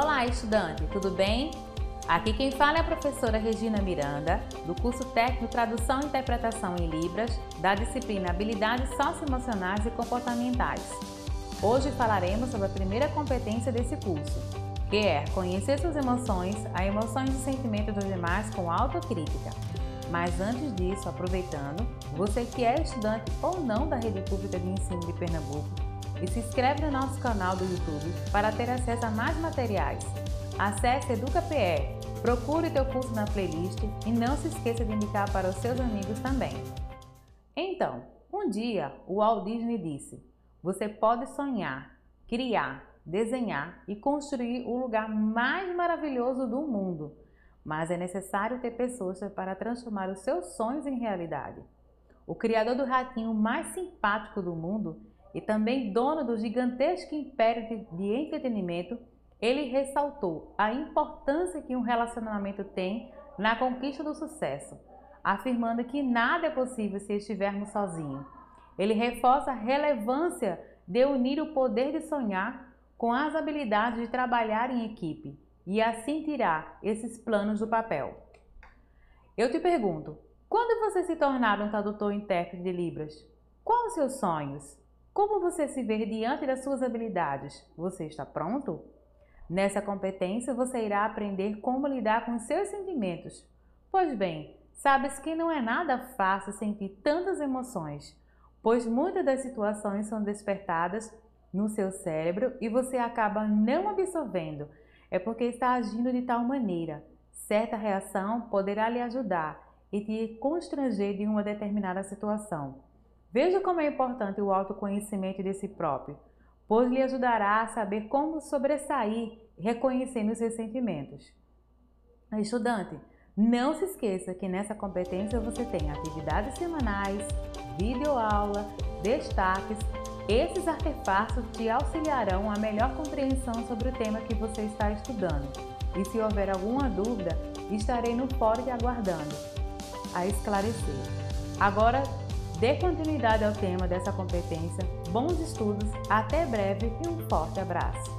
Olá, estudante, tudo bem? Aqui quem fala é a professora Regina Miranda, do curso técnico Tradução e Interpretação em Libras, da disciplina Habilidades Socioemocionais e Comportamentais. Hoje falaremos sobre a primeira competência desse curso, que é conhecer suas emoções, as emoções e sentimentos dos demais com autocrítica. Mas antes disso, aproveitando, você que é estudante ou não da Rede Pública de Ensino de Pernambuco, e se inscreve no nosso canal do YouTube para ter acesso a mais materiais. Acesse EducaPE, procure teu curso na playlist e não se esqueça de indicar para os seus amigos também. Então, um dia o Walt Disney disse: Você pode sonhar, criar, desenhar e construir o lugar mais maravilhoso do mundo, mas é necessário ter pessoas para transformar os seus sonhos em realidade. O criador do ratinho mais simpático do mundo e também dono do gigantesco império de entretenimento, ele ressaltou a importância que um relacionamento tem na conquista do sucesso, afirmando que nada é possível se estivermos sozinhos. Ele reforça a relevância de unir o poder de sonhar com as habilidades de trabalhar em equipe e assim tirar esses planos do papel. Eu te pergunto, quando você se tornar um tradutor intérprete de Libras, quais os seus sonhos? Como você se vê diante das suas habilidades? Você está pronto? Nessa competência, você irá aprender como lidar com seus sentimentos. Pois bem, sabes que não é nada fácil sentir tantas emoções, pois muitas das situações são despertadas no seu cérebro e você acaba não absorvendo. É porque está agindo de tal maneira. Certa reação poderá lhe ajudar e te constranger de uma determinada situação. Veja como é importante o autoconhecimento de si próprio, pois lhe ajudará a saber como sobressair reconhecendo os seus sentimentos. Estudante, não se esqueça que nessa competência você tem atividades semanais, videoaula, destaques. Esses artefatos te auxiliarão a melhor compreensão sobre o tema que você está estudando. E se houver alguma dúvida, estarei no fórum aguardando a esclarecer. Agora, Dê continuidade ao tema dessa competência. Bons estudos, até breve e um forte abraço!